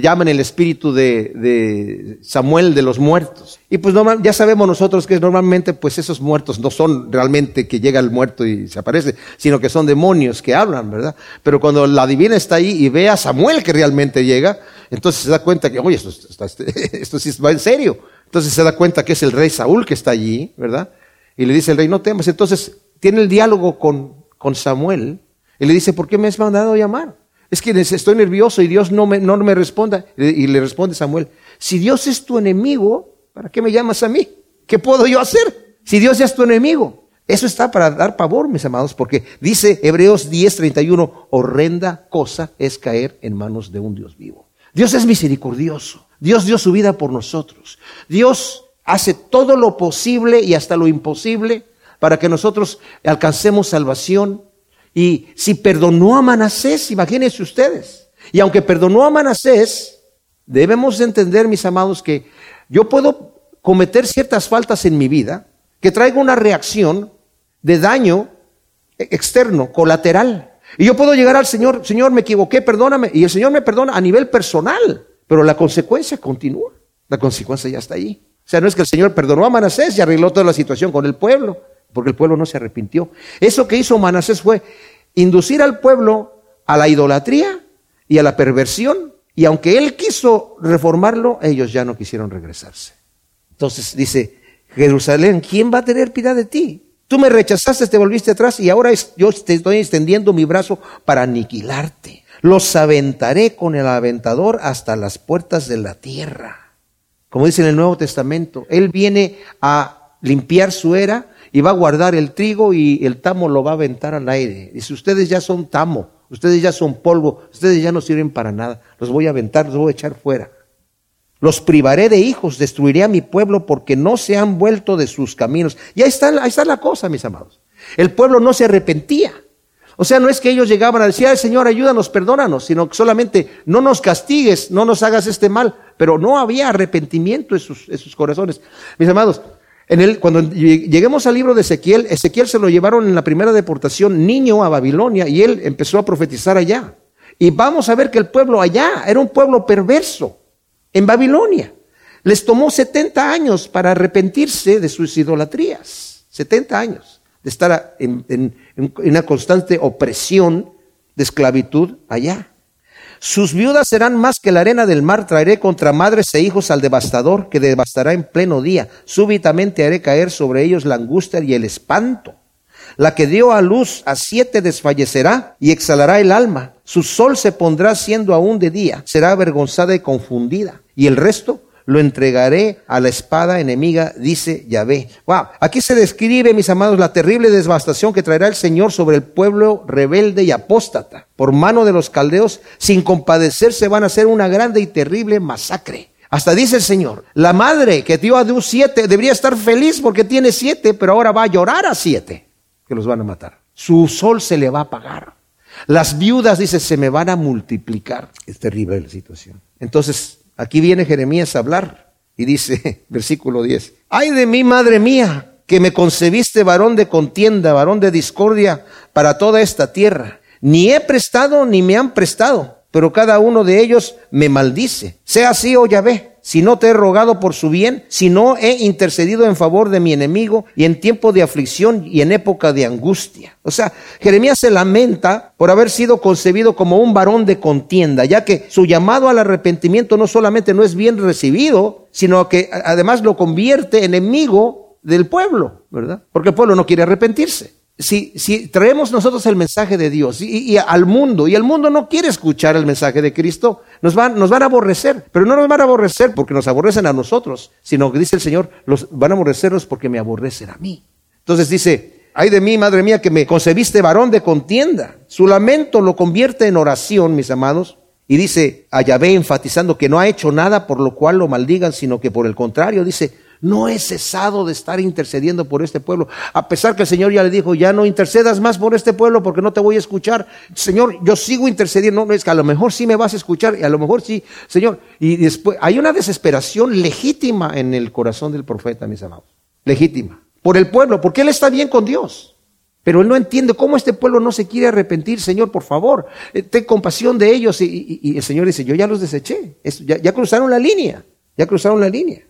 llamen el espíritu de, Samuel de los muertos. Y pues ya sabemos nosotros que normalmente pues esos muertos no son realmente que llega el muerto y se aparece, sino que son demonios que hablan, ¿verdad? Pero cuando la divina está ahí y ve a Samuel que realmente llega, entonces se da cuenta que, oye, esto, sí va en serio. Entonces se da cuenta que es el rey Saúl que está allí, ¿verdad? Y le dice el rey, no temas. Entonces tiene el diálogo con, con Samuel y le dice, ¿por qué me has mandado a llamar? Es que estoy nervioso y Dios no me, no me responda. Y le responde Samuel, si Dios es tu enemigo, ¿para qué me llamas a mí? ¿Qué puedo yo hacer? Si Dios es tu enemigo. Eso está para dar pavor, mis amados, porque dice Hebreos 10:31, horrenda cosa es caer en manos de un Dios vivo. Dios es misericordioso. Dios dio su vida por nosotros. Dios hace todo lo posible y hasta lo imposible para que nosotros alcancemos salvación. Y si perdonó a Manasés, imagínense ustedes. Y aunque perdonó a Manasés, debemos entender, mis amados, que yo puedo cometer ciertas faltas en mi vida que traigo una reacción de daño externo, colateral. Y yo puedo llegar al Señor, Señor, me equivoqué, perdóname. Y el Señor me perdona a nivel personal, pero la consecuencia continúa. La consecuencia ya está ahí. O sea, no es que el Señor perdonó a Manasés y arregló toda la situación con el pueblo, porque el pueblo no se arrepintió. Eso que hizo Manasés fue inducir al pueblo a la idolatría y a la perversión, y aunque él quiso reformarlo, ellos ya no quisieron regresarse. Entonces dice, Jerusalén, ¿quién va a tener piedad de ti? Tú me rechazaste, te volviste atrás y ahora yo te estoy extendiendo mi brazo para aniquilarte. Los aventaré con el aventador hasta las puertas de la tierra. Como dice en el Nuevo Testamento, Él viene a limpiar su era y va a guardar el trigo y el tamo lo va a aventar al aire. Dice, ustedes ya son tamo, ustedes ya son polvo, ustedes ya no sirven para nada. Los voy a aventar, los voy a echar fuera. Los privaré de hijos, destruiré a mi pueblo porque no se han vuelto de sus caminos. Y ahí está, ahí está la cosa, mis amados. El pueblo no se arrepentía. O sea, no es que ellos llegaban a decir, Ay, Señor, ayúdanos, perdónanos, sino que solamente no nos castigues, no nos hagas este mal. Pero no había arrepentimiento en sus, en sus corazones. Mis amados, en el, cuando lleguemos al libro de Ezequiel, Ezequiel se lo llevaron en la primera deportación niño a Babilonia y él empezó a profetizar allá. Y vamos a ver que el pueblo allá era un pueblo perverso en Babilonia. Les tomó 70 años para arrepentirse de sus idolatrías. 70 años de estar en, una constante opresión de esclavitud allá. Sus viudas serán más que la arena del mar. Traeré contra madres e hijos al devastador que devastará en pleno día. Súbitamente haré caer sobre ellos la angustia y el espanto. La que dio a luz a siete desfallecerá y exhalará el alma. Su sol se pondrá siendo aún de día. Será avergonzada y confundida. Y el resto lo entregaré a la espada enemiga, dice Yahvé. Wow. Aquí se describe, mis amados, la terrible devastación que traerá el Señor sobre el pueblo rebelde y apóstata. Por mano de los caldeos, sin compadecerse, van a hacer una grande y terrible masacre. Hasta dice el Señor, la madre que dio a Dios siete debería estar feliz porque tiene siete, pero ahora va a llorar a siete, que los van a matar. Su sol se le va a apagar. Las viudas, dice, se me van a multiplicar. Es terrible la situación. Entonces, Aquí viene Jeremías a hablar y dice, versículo 10, ay de mí, madre mía, que me concebiste varón de contienda, varón de discordia para toda esta tierra. Ni he prestado ni me han prestado, pero cada uno de ellos me maldice. Sea así, oh Yahvé, si no te he rogado por su bien, si no he intercedido en favor de mi enemigo y en tiempo de aflicción y en época de angustia. O sea, Jeremías se lamenta por haber sido concebido como un varón de contienda, ya que su llamado al arrepentimiento no solamente no es bien recibido, sino que además lo convierte enemigo del pueblo, ¿verdad? Porque el pueblo no quiere arrepentirse si, traemos nosotros el mensaje de Dios y, al mundo, y el mundo no quiere escuchar el mensaje de Cristo, nos van, nos van a aborrecer, pero no nos van a aborrecer porque nos aborrecen a nosotros, sino que dice el Señor, los van a aborrecernos porque me aborrecen a mí. Entonces dice, ay de mí, madre mía, que me concebiste varón de contienda. Su lamento lo convierte en oración, mis amados, y dice a Yahvé enfatizando que no ha hecho nada por lo cual lo maldigan, sino que por el contrario, dice, no he cesado de estar intercediendo por este pueblo. A pesar que el Señor ya le dijo, ya no intercedas más por este pueblo porque no te voy a escuchar. Señor, yo sigo intercediendo. No, es que a lo mejor sí me vas a escuchar y a lo mejor sí, Señor. Y después hay una desesperación legítima en el corazón del profeta, mis amados. Legítima. Por el pueblo, porque él está bien con Dios. Pero él no entiende cómo este pueblo no se quiere arrepentir. Señor, por favor, eh, ten compasión de ellos. Y, el Señor dice, yo ya los deseché. ya cruzaron la línea. Ya cruzaron la línea.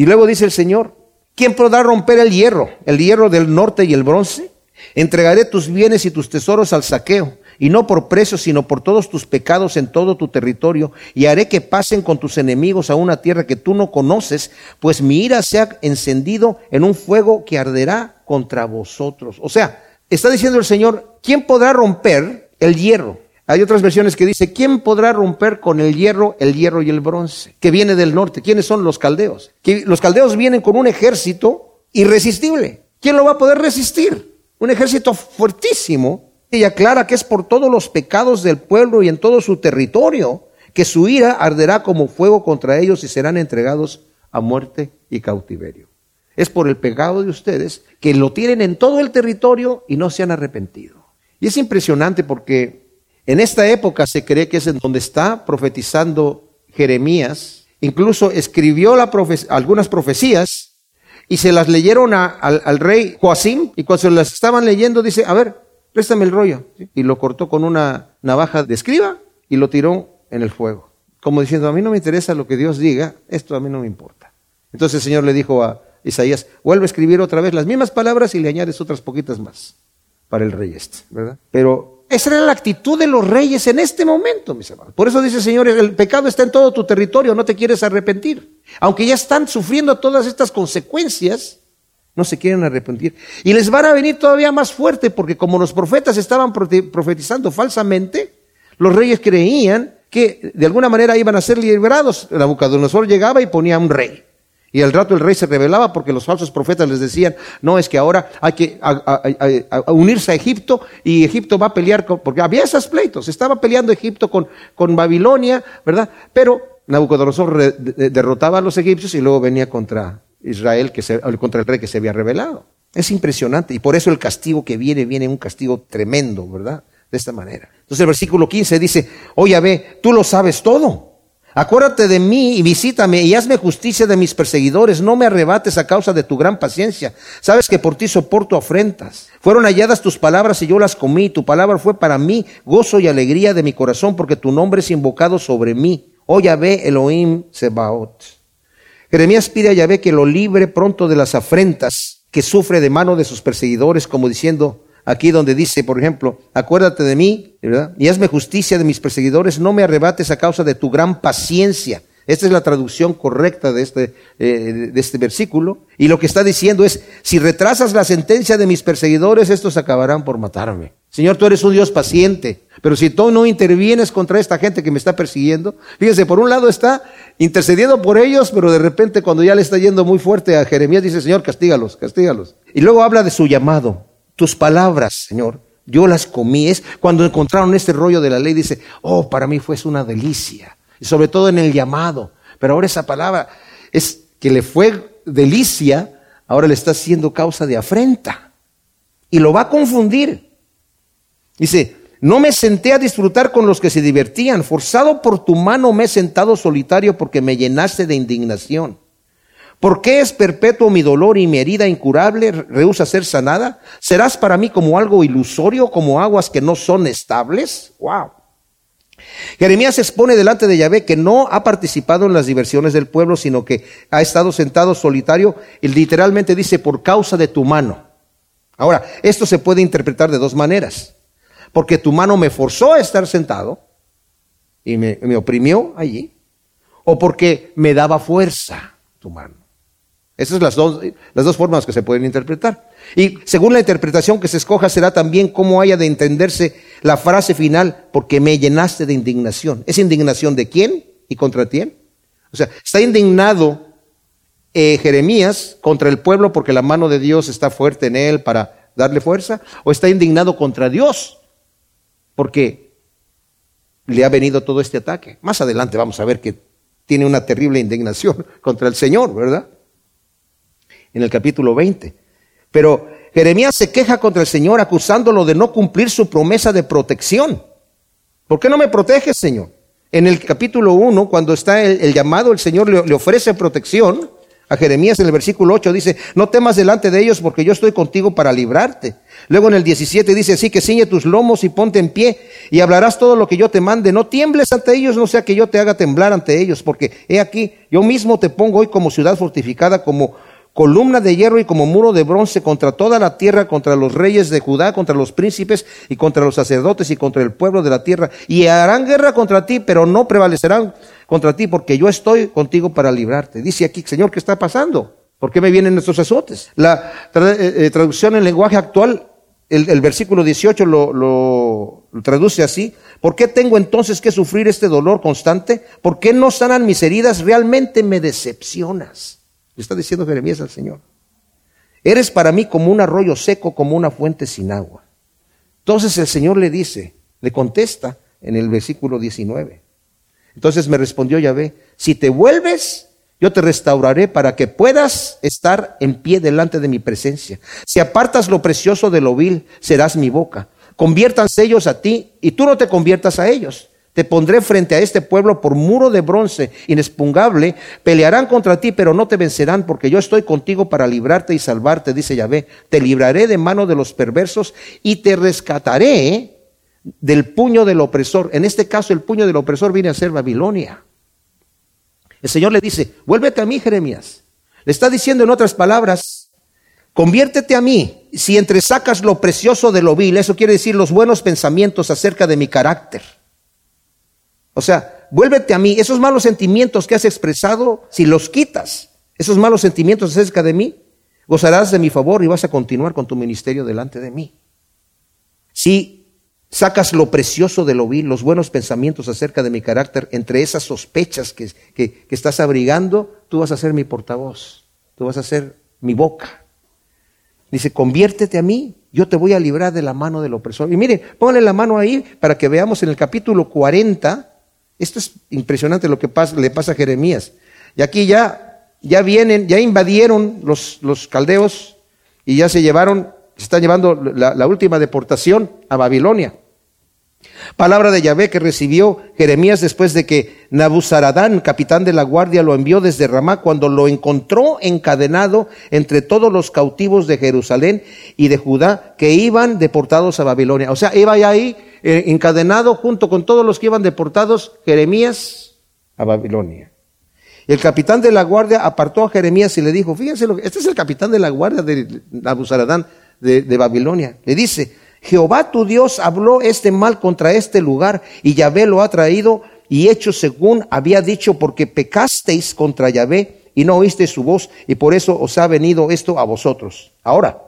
Y luego dice el Señor, ¿quién podrá romper el hierro, el hierro del norte y el bronce? Entregaré tus bienes y tus tesoros al saqueo, y no por precio, sino por todos tus pecados en todo tu territorio, y haré que pasen con tus enemigos a una tierra que tú no conoces, pues mi ira se ha encendido en un fuego que arderá contra vosotros. O sea, está diciendo el Señor, ¿quién podrá romper el hierro? Hay otras versiones que dice, ¿quién podrá romper con el hierro el hierro y el bronce? Que viene del norte. ¿Quiénes son los caldeos? Que los caldeos vienen con un ejército irresistible. ¿Quién lo va a poder resistir? Un ejército fuertísimo. Y aclara que es por todos los pecados del pueblo y en todo su territorio que su ira arderá como fuego contra ellos y serán entregados a muerte y cautiverio. Es por el pecado de ustedes que lo tienen en todo el territorio y no se han arrepentido. Y es impresionante porque en esta época se cree que es en donde está profetizando Jeremías. Incluso escribió algunas profecías y se las leyeron al, rey Joacim y cuando se las estaban leyendo dice, a ver, préstame el rollo. Y lo cortó con una navaja de escriba y lo tiró en el fuego. Como diciendo, a mí no me interesa lo que Dios diga, esto a mí no me importa. Entonces el Señor le dijo a Isaías, vuelve a escribir otra vez las mismas palabras y le añades otras poquitas más para el rey este, ¿verdad? Pero esa era la actitud de los reyes en este momento, mis hermanos. Por eso dice Señor, el pecado está en todo tu territorio, no te quieres arrepentir. Aunque ya están sufriendo todas estas consecuencias, no se quieren arrepentir. Y les van a venir todavía más fuerte, porque como los profetas estaban profetizando falsamente, los reyes creían que de alguna manera iban a ser liberados. Nabucodonosor llegaba y ponía un rey. Y al rato el rey se rebelaba porque los falsos profetas les decían, no, es que ahora hay que unirse a Egipto y Egipto va a pelear, con, porque había esos pleitos, estaba peleando Egipto con, con Babilonia, ¿verdad? Pero Nabucodonosor derrotaba a los egipcios y luego venía contra Israel, que se, contra el rey que se había rebelado. Es impresionante y por eso el castigo que viene, viene un castigo tremendo, ¿verdad? De esta manera. Entonces el versículo 15 dice, oye, ve, tú lo sabes todo. Acuérdate de mí y visítame y hazme justicia de mis perseguidores. No me arrebates a causa de tu gran paciencia. Sabes que por ti soporto afrentas. Fueron halladas tus palabras y yo las comí. Tu palabra fue para mí gozo y alegría de mi corazón porque tu nombre es invocado sobre mí. Oh Yahvé Elohim Sebaot. Jeremías pide a Yahvé que lo libre pronto de las afrentas que sufre de mano de sus perseguidores, como diciendo, Aquí donde dice, por ejemplo, acuérdate de mí. Y hazme justicia de mis perseguidores, no me arrebates a causa de tu gran paciencia. Esta es la traducción correcta de este, eh, de este versículo. Y lo que está diciendo es, si retrasas la sentencia de mis perseguidores, estos acabarán por matarme. Señor, tú eres un Dios paciente, pero si tú no intervienes contra esta gente que me está persiguiendo, fíjense, por un lado está intercediendo por ellos, pero de repente cuando ya le está yendo muy fuerte a Jeremías, dice, Señor, castígalos, castígalos. Y luego habla de su llamado, tus palabras, Señor, yo las comí. Es cuando encontraron este rollo de la ley, dice, oh, para mí fue una delicia. Y sobre todo en el llamado. Pero ahora esa palabra es que le fue delicia, ahora le está siendo causa de afrenta. Y lo va a confundir. Dice, no me senté a disfrutar con los que se divertían. Forzado por tu mano me he sentado solitario porque me llenaste de indignación. ¿Por qué es perpetuo mi dolor y mi herida incurable rehúsa ser sanada? ¿Serás para mí como algo ilusorio, como aguas que no son estables? Wow. Jeremías expone delante de Yahvé que no ha participado en las diversiones del pueblo, sino que ha estado sentado solitario y literalmente dice por causa de tu mano. Ahora, esto se puede interpretar de dos maneras. Porque tu mano me forzó a estar sentado y me, me oprimió allí. O porque me daba fuerza tu mano. Esas son las dos, las dos formas que se pueden interpretar. Y según la interpretación que se escoja será también cómo haya de entenderse la frase final, porque me llenaste de indignación. ¿Es indignación de quién y contra quién? O sea, está indignado eh, Jeremías contra el pueblo porque la mano de Dios está fuerte en él para darle fuerza, o está indignado contra Dios porque le ha venido todo este ataque. Más adelante vamos a ver que tiene una terrible indignación contra el Señor, ¿verdad? En el capítulo 20. Pero Jeremías se queja contra el Señor acusándolo de no cumplir su promesa de protección. ¿Por qué no me proteges, Señor? En el capítulo 1, cuando está el, llamado, el Señor le, le, ofrece protección. A Jeremías en el versículo 8 dice, no temas delante de ellos porque yo estoy contigo para librarte. Luego en el 17 dice así, que ciñe tus lomos y ponte en pie y hablarás todo lo que yo te mande. No tiembles ante ellos, no sea que yo te haga temblar ante ellos, porque he aquí, yo mismo te pongo hoy como ciudad fortificada, como columna de hierro y como muro de bronce contra toda la tierra, contra los reyes de Judá, contra los príncipes y contra los sacerdotes y contra el pueblo de la tierra. Y harán guerra contra ti, pero no prevalecerán contra ti, porque yo estoy contigo para librarte. Dice aquí, Señor, ¿qué está pasando? ¿Por qué me vienen estos azotes? La eh, eh, traducción en lenguaje actual, el, versículo 18 lo, lo traduce así. ¿Por qué tengo entonces que sufrir este dolor constante? ¿Por qué no sanan mis heridas? Realmente me decepcionas. Le está diciendo Jeremías al Señor. Eres para mí como un arroyo seco, como una fuente sin agua. Entonces el Señor le dice, le contesta en el versículo 19. Entonces me respondió Yahvé, si te vuelves, yo te restauraré para que puedas estar en pie delante de mi presencia. Si apartas lo precioso de lo vil, serás mi boca. Conviértanse ellos a ti y tú no te conviertas a ellos. Te pondré frente a este pueblo por muro de bronce inexpugnable. Pelearán contra ti, pero no te vencerán, porque yo estoy contigo para librarte y salvarte, dice Yahvé. Te libraré de mano de los perversos y te rescataré del puño del opresor. En este caso, el puño del opresor viene a ser Babilonia. El Señor le dice, vuélvete a mí, Jeremías. Le está diciendo en otras palabras, conviértete a mí. Si entresacas lo precioso de lo vil, eso quiere decir los buenos pensamientos acerca de mi carácter o sea, vuélvete a mí. Esos malos sentimientos que has expresado, si los quitas, esos malos sentimientos acerca de mí, gozarás de mi favor y vas a continuar con tu ministerio delante de mí. Si sacas lo precioso de lo vil, los buenos pensamientos acerca de mi carácter, entre esas sospechas que, que, estás abrigando, tú vas a ser mi portavoz, tú vas a ser mi boca. Dice, conviértete a mí, yo te voy a librar de la mano del opresor. Y mire, póngale la mano ahí para que veamos en el capítulo 40, esto es impresionante lo que le pasa a Jeremías. Y aquí ya, ya vienen, ya invadieron los, los caldeos y ya se llevaron, se están llevando la última deportación a Babilonia. Palabra de Yahvé que recibió Jeremías después de que Nabuzaradán, capitán de la guardia, lo envió desde Ramá cuando lo encontró encadenado entre todos los cautivos de Jerusalén y de Judá que iban deportados a Babilonia. O sea, iba ahí eh, encadenado junto con todos los que iban deportados, Jeremías a Babilonia. El capitán de la guardia apartó a Jeremías y le dijo, fíjense, lo que, este es el capitán de la guardia de Nabuzaradán de Babilonia. Le dice, Jehová tu Dios habló este mal contra este lugar y Yahvé lo ha traído y hecho según había dicho, porque pecasteis contra Yahvé y no oísteis su voz, y por eso os ha venido esto a vosotros. Ahora,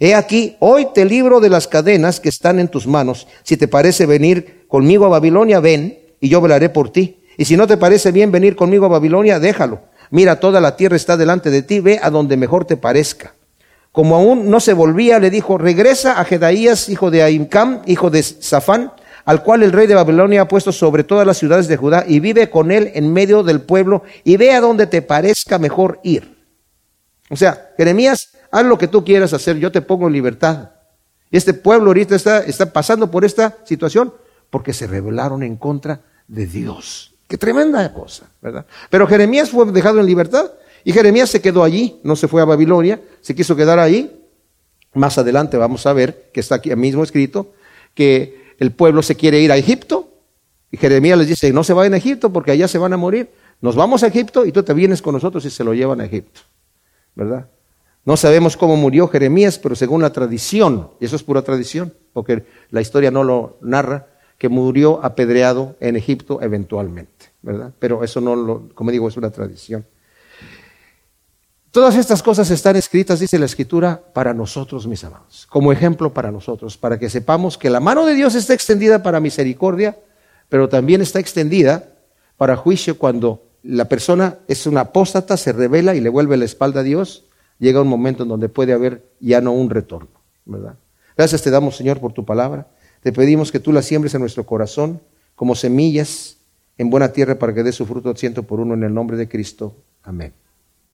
he aquí, hoy te libro de las cadenas que están en tus manos. Si te parece venir conmigo a Babilonia, ven, y yo velaré por ti. Y si no te parece bien venir conmigo a Babilonia, déjalo. Mira, toda la tierra está delante de ti, ve a donde mejor te parezca. Como aún no se volvía, le dijo, regresa a Jedaías, hijo de Aimcam, hijo de Safán, al cual el rey de Babilonia ha puesto sobre todas las ciudades de Judá, y vive con él en medio del pueblo, y ve a donde te parezca mejor ir. O sea, Jeremías, haz lo que tú quieras hacer, yo te pongo en libertad. Este pueblo ahorita está, está pasando por esta situación porque se rebelaron en contra de Dios. Qué tremenda cosa, ¿verdad? Pero Jeremías fue dejado en libertad y Jeremías se quedó allí, no se fue a Babilonia, se quiso quedar ahí. Más adelante vamos a ver, que está aquí mismo escrito, que el pueblo se quiere ir a Egipto y Jeremías les dice, no se vayan a Egipto porque allá se van a morir. Nos vamos a Egipto y tú te vienes con nosotros y se lo llevan a Egipto, ¿verdad? No sabemos cómo murió Jeremías, pero según la tradición, y eso es pura tradición, porque la historia no lo narra, que murió apedreado en Egipto eventualmente, ¿verdad? Pero eso no lo, como digo, es una tradición. Todas estas cosas están escritas, dice la Escritura, para nosotros, mis amados, como ejemplo para nosotros, para que sepamos que la mano de Dios está extendida para misericordia, pero también está extendida para juicio cuando la persona es una apóstata, se revela y le vuelve la espalda a Dios, llega un momento en donde puede haber ya no un retorno, ¿verdad? Gracias te damos, Señor, por tu palabra. Te pedimos que tú la siembres en nuestro corazón como semillas en buena tierra para que dé su fruto ciento por uno en el nombre de Cristo. Amén.